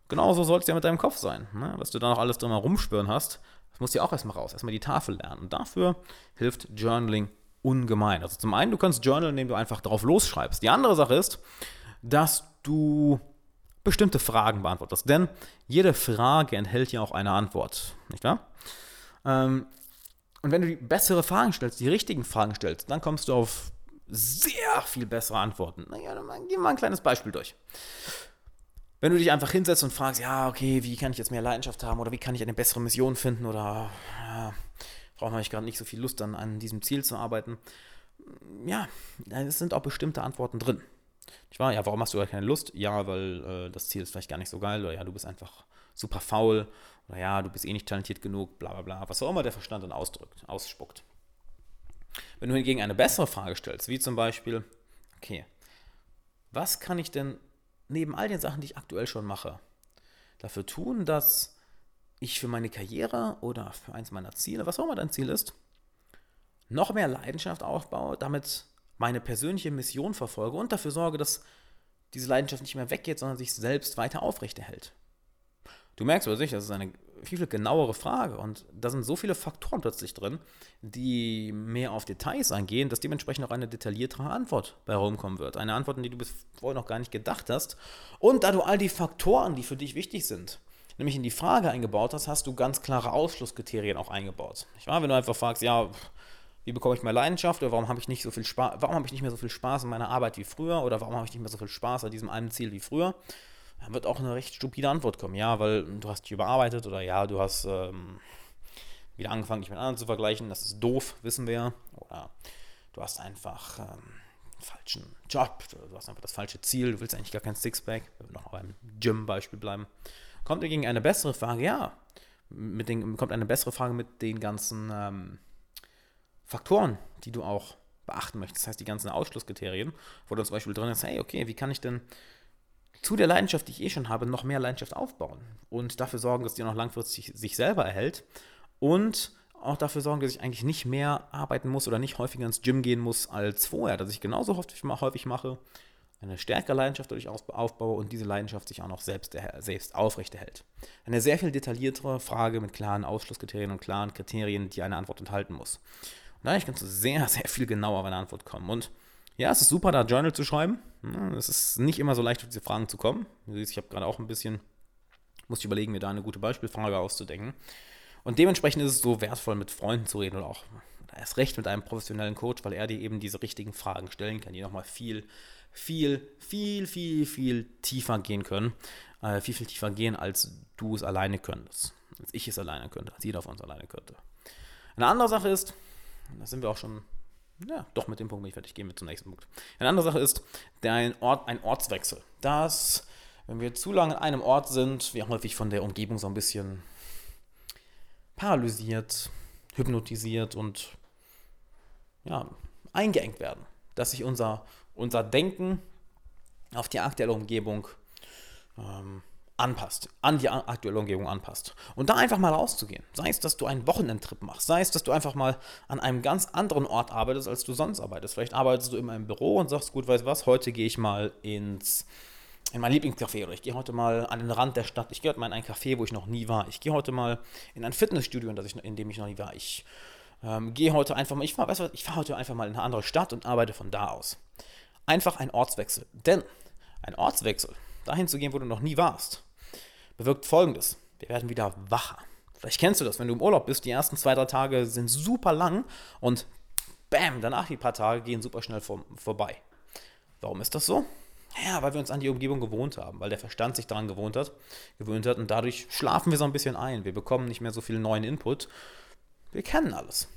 Genauso soll es ja mit deinem Kopf sein. Ne? Was du da noch alles drin rumspüren hast, das musst du ja auch erstmal raus, erstmal die Tafel lernen. Und dafür hilft Journaling ungemein. Also zum einen, du kannst journalen, indem du einfach drauf losschreibst. Die andere Sache ist, dass du bestimmte Fragen beantwortest. Denn jede Frage enthält ja auch eine Antwort, nicht wahr? Ähm, und wenn du die bessere Fragen stellst, die richtigen Fragen stellst, dann kommst du auf sehr viel bessere Antworten. Naja, dann wir mal ein kleines Beispiel durch. Wenn du dich einfach hinsetzt und fragst, ja, okay, wie kann ich jetzt mehr Leidenschaft haben oder wie kann ich eine bessere Mission finden oder ja, brauche ich gerade nicht so viel Lust, dann an diesem Ziel zu arbeiten. Ja, es sind auch bestimmte Antworten drin. Ich war, ja, warum hast du keine Lust? Ja, weil äh, das Ziel ist vielleicht gar nicht so geil oder ja, du bist einfach super faul oder ja, du bist eh nicht talentiert genug, bla bla bla, was auch immer der Verstand dann ausdrückt, ausspuckt. Wenn du hingegen eine bessere Frage stellst, wie zum Beispiel, okay, was kann ich denn neben all den Sachen, die ich aktuell schon mache, dafür tun, dass ich für meine Karriere oder für eins meiner Ziele, was auch immer dein Ziel ist, noch mehr Leidenschaft aufbaue, damit meine persönliche Mission verfolge und dafür sorge, dass diese Leidenschaft nicht mehr weggeht, sondern sich selbst weiter aufrechterhält. Du merkst oder sich, das ist eine viel, viel genauere Frage und da sind so viele Faktoren plötzlich drin, die mehr auf Details eingehen, dass dementsprechend auch eine detailliertere Antwort bei rumkommen wird. Eine Antwort, an die du bis vorher noch gar nicht gedacht hast. Und da du all die Faktoren, die für dich wichtig sind, nämlich in die Frage eingebaut hast, hast du ganz klare Ausschlusskriterien auch eingebaut. Ich war, wenn du einfach fragst, ja, wie bekomme ich mehr Leidenschaft oder warum habe ich nicht so viel Spaß, warum habe ich nicht mehr so viel Spaß in meiner Arbeit wie früher oder warum habe ich nicht mehr so viel Spaß an diesem einen Ziel wie früher, dann wird auch eine recht stupide Antwort kommen. Ja, weil du hast dich überarbeitet oder ja, du hast ähm, wieder angefangen, dich mit anderen zu vergleichen, das ist doof, wissen wir. Oder du hast einfach ähm, einen falschen Job, du hast einfach das falsche Ziel, du willst eigentlich gar kein Sixpack, wenn wir noch beim Gym-Beispiel bleiben. Kommt dagegen eine bessere Frage? Ja, mit den, kommt eine bessere Frage mit den ganzen ähm, Faktoren, die du auch beachten möchtest. Das heißt, die ganzen Ausschlusskriterien, wo du zum Beispiel drin ist, hey, okay, wie kann ich denn zu der Leidenschaft, die ich eh schon habe, noch mehr Leidenschaft aufbauen und dafür sorgen, dass die noch langfristig sich selber erhält und auch dafür sorgen, dass ich eigentlich nicht mehr arbeiten muss oder nicht häufiger ins Gym gehen muss als vorher, dass ich genauso häufig mache, eine stärkere Leidenschaft dadurch aufbaue und diese Leidenschaft sich auch noch selbst, selbst aufrechterhält. Eine sehr viel detailliertere Frage mit klaren Ausschlusskriterien und klaren Kriterien, die eine Antwort enthalten muss. Dadurch kannst du sehr, sehr viel genauer auf eine Antwort kommen. Und ja, es ist super, da Journal zu schreiben. Es ist nicht immer so leicht, auf diese Fragen zu kommen. Du siehst, ich habe gerade auch ein bisschen, muss ich überlegen, mir da eine gute Beispielfrage auszudenken. Und dementsprechend ist es so wertvoll, mit Freunden zu reden oder auch erst recht mit einem professionellen Coach, weil er dir eben diese richtigen Fragen stellen kann, die nochmal viel, viel, viel, viel, viel tiefer gehen können. Äh, viel, viel tiefer gehen, als du es alleine könntest. Als ich es alleine könnte, als jeder von uns alleine könnte. Eine andere Sache ist, da sind wir auch schon Ja, doch, mit dem Punkt bin ich fertig. Gehen wir zum nächsten Punkt. Eine andere Sache ist dein Ort, ein Ortswechsel. Das, wenn wir zu lange an einem Ort sind, wir häufig von der Umgebung so ein bisschen paralysiert, hypnotisiert und ja, eingeengt werden. Dass sich unser, unser Denken auf die aktuelle Umgebung ähm, anpasst, an die aktuelle Umgebung anpasst. Und da einfach mal rauszugehen. Sei es, dass du einen Wochenendtrip machst, sei es, dass du einfach mal an einem ganz anderen Ort arbeitest, als du sonst arbeitest. Vielleicht arbeitest du immer im Büro und sagst, gut, weißt du was, heute gehe ich mal ins in mein Lieblingscafé oder ich gehe heute mal an den Rand der Stadt. Ich gehe heute mal in ein Café, wo ich noch nie war. Ich gehe heute mal in ein Fitnessstudio, in, in dem ich noch nie war. Ich ähm, gehe heute einfach mal, ich fahre weißt du, fahr heute einfach mal in eine andere Stadt und arbeite von da aus. Einfach ein Ortswechsel. Denn ein Ortswechsel, dahin zu gehen, wo du noch nie warst, bewirkt folgendes. Wir werden wieder wacher. Vielleicht kennst du das, wenn du im Urlaub bist, die ersten zwei, drei Tage sind super lang und bam, danach die paar Tage gehen super schnell vor, vorbei. Warum ist das so? Ja, weil wir uns an die Umgebung gewohnt haben, weil der Verstand sich daran gewohnt hat, gewöhnt hat und dadurch schlafen wir so ein bisschen ein. Wir bekommen nicht mehr so viel neuen Input. Wir kennen alles.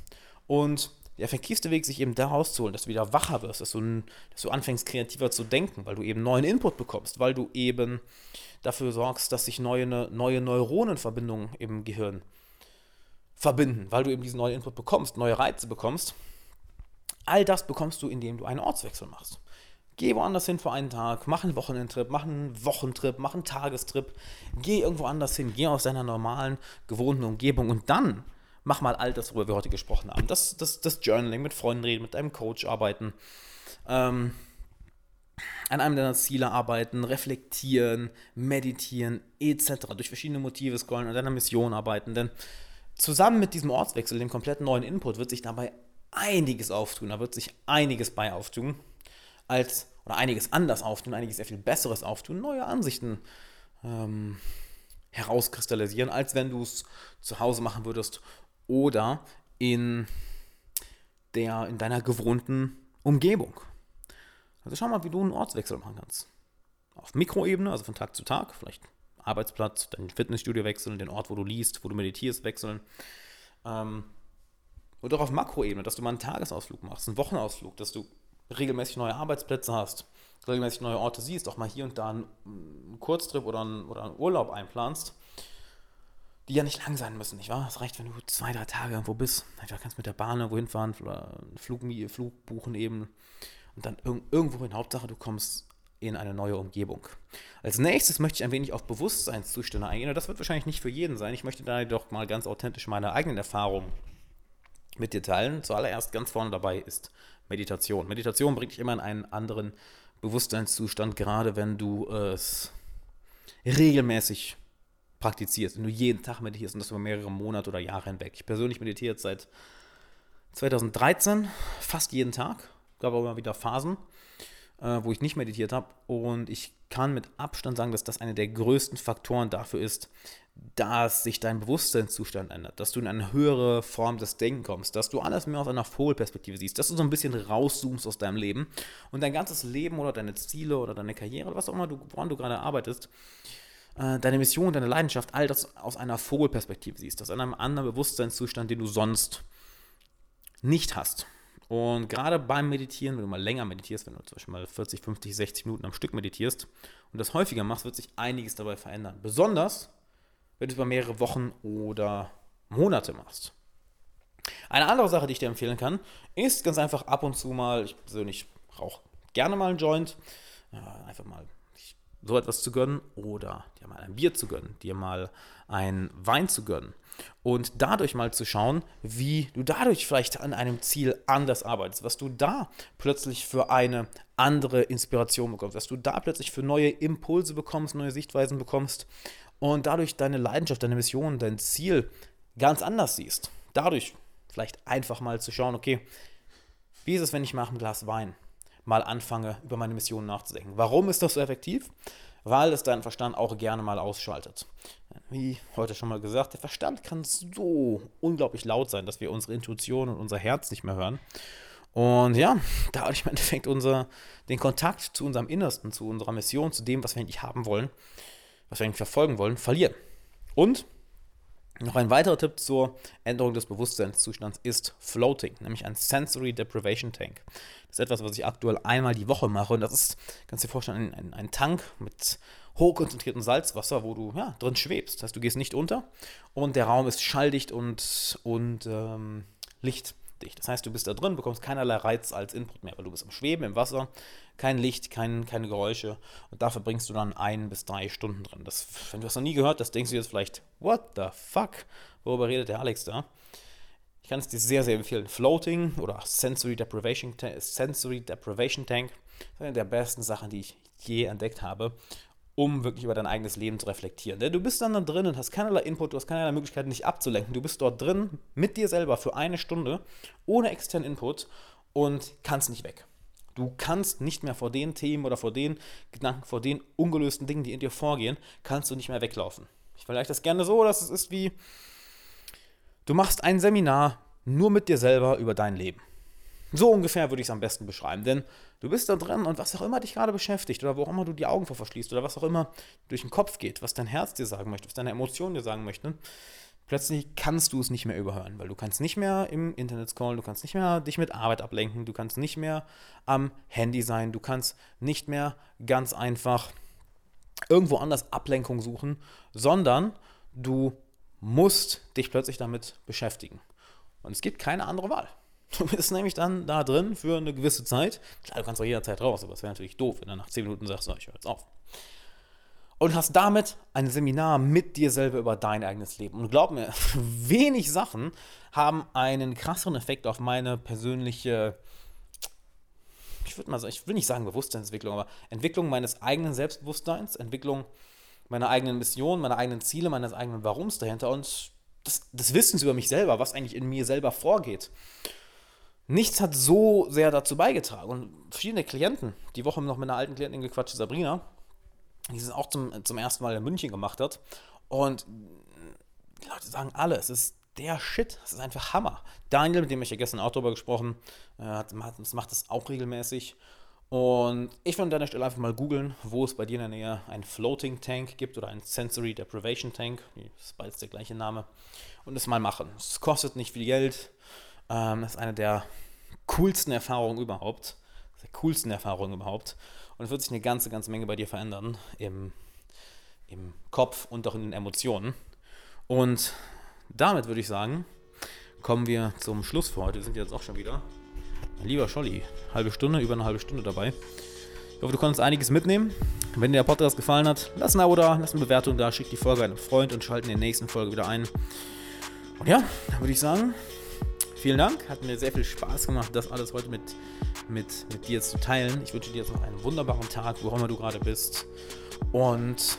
Und der effektivste Weg, sich eben da rauszuholen, dass du wieder wacher wirst, dass du, dass du anfängst, kreativer zu denken, weil du eben neuen Input bekommst, weil du eben dafür sorgst, dass sich neue, neue Neuronenverbindungen im Gehirn verbinden, weil du eben diesen neuen Input bekommst, neue Reize bekommst. All das bekommst du, indem du einen Ortswechsel machst. Geh woanders hin für einen Tag, mach einen Wochenendtrip, mach einen Wochentrip, mach einen Tagestrip, geh irgendwo anders hin, geh aus deiner normalen, gewohnten Umgebung und dann mach mal all das, worüber wir heute gesprochen haben. Das, das, das Journaling, mit Freunden reden, mit deinem Coach arbeiten, ähm, an einem deiner Ziele arbeiten, reflektieren, meditieren, etc. Durch verschiedene Motive scrollen, an deiner Mission arbeiten. Denn zusammen mit diesem Ortswechsel, dem kompletten neuen Input, wird sich dabei einiges auftun. Da wird sich einiges bei auftun, als, oder einiges anders auftun, einiges sehr viel Besseres auftun, neue Ansichten ähm, herauskristallisieren, als wenn du es zu Hause machen würdest oder in, der, in deiner gewohnten Umgebung. Also schau mal, wie du einen Ortswechsel machen kannst. Auf Mikroebene, also von Tag zu Tag, vielleicht Arbeitsplatz, dein Fitnessstudio wechseln, den Ort, wo du liest, wo du meditierst, wechseln. Ähm, oder auch auf Makroebene, dass du mal einen Tagesausflug machst, einen Wochenausflug, dass du regelmäßig neue Arbeitsplätze hast, regelmäßig neue Orte siehst, auch mal hier und da einen Kurztrip oder einen, oder einen Urlaub einplanst die ja nicht lang sein müssen, nicht wahr? Es reicht, wenn du zwei, drei Tage irgendwo bist. Einfach kannst mit der Bahn irgendwo hinfahren, oder einen Flug, Flug buchen eben und dann irg irgendwo hin. Hauptsache, du kommst in eine neue Umgebung. Als nächstes möchte ich ein wenig auf Bewusstseinszustände eingehen. Und das wird wahrscheinlich nicht für jeden sein. Ich möchte da doch mal ganz authentisch meine eigenen Erfahrungen mit dir teilen. Zuallererst ganz vorne dabei ist Meditation. Meditation bringt dich immer in einen anderen Bewusstseinszustand, gerade wenn du es regelmäßig praktizierst, wenn du jeden Tag meditierst und das über mehrere Monate oder Jahre hinweg. Ich persönlich meditiere seit 2013 fast jeden Tag. Gab aber immer wieder Phasen, äh, wo ich nicht meditiert habe. Und ich kann mit Abstand sagen, dass das einer der größten Faktoren dafür ist, dass sich dein Bewusstseinszustand ändert, dass du in eine höhere Form des Denkens kommst, dass du alles mehr aus einer Vogelperspektive siehst, dass du so ein bisschen rauszoomst aus deinem Leben und dein ganzes Leben oder deine Ziele oder deine Karriere, oder was auch immer du, woran du gerade arbeitest, äh, deine Mission, deine Leidenschaft, all das aus einer Vogelperspektive siehst, aus einem anderen Bewusstseinszustand, den du sonst nicht hast. Und gerade beim Meditieren, wenn du mal länger meditierst, wenn du zum Beispiel mal 40, 50, 60 Minuten am Stück meditierst und das häufiger machst, wird sich einiges dabei verändern. Besonders, wenn du es über mehrere Wochen oder Monate machst. Eine andere Sache, die ich dir empfehlen kann, ist ganz einfach ab und zu mal, ich persönlich rauche gerne mal einen Joint, einfach mal so etwas zu gönnen oder dir mal ein Bier zu gönnen, dir mal einen Wein zu gönnen und dadurch mal zu schauen, wie du dadurch vielleicht an einem Ziel anders arbeitest, was du da plötzlich für eine andere Inspiration bekommst, was du da plötzlich für neue Impulse bekommst, neue Sichtweisen bekommst und dadurch deine Leidenschaft, deine Mission, dein Ziel ganz anders siehst. Dadurch vielleicht einfach mal zu schauen, okay, wie ist es, wenn ich mache ein Glas Wein? Mal anfange, über meine Mission nachzudenken. Warum ist das so effektiv? Weil es deinen Verstand auch gerne mal ausschaltet. Wie heute schon mal gesagt, der Verstand kann so unglaublich laut sein, dass wir unsere Intuition und unser Herz nicht mehr hören. Und ja, dadurch im Endeffekt unser, den Kontakt zu unserem Innersten, zu unserer Mission, zu dem, was wir eigentlich haben wollen, was wir eigentlich verfolgen wollen, verlieren. Und Noch ein weiterer Tipp zur Änderung des Bewusstseinszustands ist Floating, nämlich ein Sensory Deprivation Tank. Das ist etwas, was ich aktuell einmal die Woche mache und das ist, kannst du dir vorstellen, ein, ein Tank mit hochkonzentriertem Salzwasser, wo du ja, drin schwebst. Das heißt, du gehst nicht unter und der Raum ist schalldicht und, und ähm, lichtdicht. Das heißt, du bist da drin, bekommst keinerlei Reiz als Input mehr, weil du bist am Schweben im Wasser, kein Licht, kein, keine Geräusche und dafür bringst du dann ein bis drei Stunden drin. Das, wenn du das noch nie gehört hast, denkst du jetzt vielleicht, what the fuck, worüber redet der Alex da? Ich kann es dir sehr, sehr empfehlen. Floating oder Sensory Deprivation, Sensory Deprivation Tank ist eine der besten Sachen, die ich je entdeckt habe um wirklich über dein eigenes Leben zu reflektieren. Denn du bist dann da drin und hast keinerlei Input, du hast keinerlei Möglichkeit, dich abzulenken. Du bist dort drin mit dir selber für eine Stunde, ohne externen Input und kannst nicht weg. Du kannst nicht mehr vor den Themen oder vor den Gedanken, vor den ungelösten Dingen, die in dir vorgehen, kannst du nicht mehr weglaufen. Ich vergleiche das gerne so, dass es ist wie, du machst ein Seminar nur mit dir selber über dein Leben. So ungefähr würde ich es am besten beschreiben, denn du bist da drin und was auch immer dich gerade beschäftigt oder wo auch immer du die Augen vor verschließt oder was auch immer durch den Kopf geht, was dein Herz dir sagen möchte, was deine Emotionen dir sagen möchten, plötzlich kannst du es nicht mehr überhören, weil du kannst nicht mehr im Internet scrollen, du kannst nicht mehr dich mit Arbeit ablenken, du kannst nicht mehr am Handy sein, du kannst nicht mehr ganz einfach irgendwo anders Ablenkung suchen, sondern du musst dich plötzlich damit beschäftigen. Und es gibt keine andere Wahl. Du bist nämlich dann da drin für eine gewisse Zeit. Klar, du kannst auch jederzeit raus, aber es wäre natürlich doof, wenn du nach 10 Minuten sagst, so, ich höre jetzt auf. Und hast damit ein Seminar mit dir selber über dein eigenes Leben. Und glaub mir, wenig Sachen haben einen krasseren Effekt auf meine persönliche, ich würde mal sagen, ich will nicht sagen Bewusstseinsentwicklung, aber Entwicklung meines eigenen Selbstbewusstseins, Entwicklung meiner eigenen Mission, meiner eigenen Ziele, meines eigenen Warums dahinter und des, des Wissens über mich selber, was eigentlich in mir selber vorgeht nichts hat so sehr dazu beigetragen. Und verschiedene Klienten, die Woche noch mit einer alten Klientin gequatscht, Sabrina, die es auch zum, zum ersten Mal in München gemacht hat. Und die Leute sagen alle, es ist der Shit, es ist einfach Hammer. Daniel, mit dem ich ja gestern auch drüber gesprochen, äh, hat, macht das auch regelmäßig. Und ich würde an deiner Stelle einfach mal googeln, wo es bei dir in der Nähe einen Floating Tank gibt oder einen Sensory Deprivation Tank. Das ist beides der gleiche Name. Und es mal machen. Es kostet nicht viel Geld. Ähm, das ist eine der coolsten Erfahrungen überhaupt. Der coolsten Erfahrungen überhaupt. Und es wird sich eine ganze, ganze Menge bei dir verändern im, im Kopf und auch in den Emotionen. Und damit würde ich sagen, kommen wir zum Schluss für heute. Wir sind jetzt auch schon wieder. Lieber Scholli, halbe Stunde, über eine halbe Stunde dabei. Ich hoffe, du konntest einiges mitnehmen. Wenn dir der Podcast gefallen hat, lass ein Abo da, lass eine Bewertung da, schick die Folge einem Freund und schalt in der nächsten Folge wieder ein. Und ja, dann würde ich sagen, Vielen Dank, hat mir sehr viel Spaß gemacht, das alles heute mit, mit, mit dir zu teilen. Ich wünsche dir jetzt noch einen wunderbaren Tag, wo immer du gerade bist. Und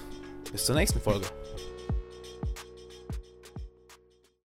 bis zur nächsten Folge.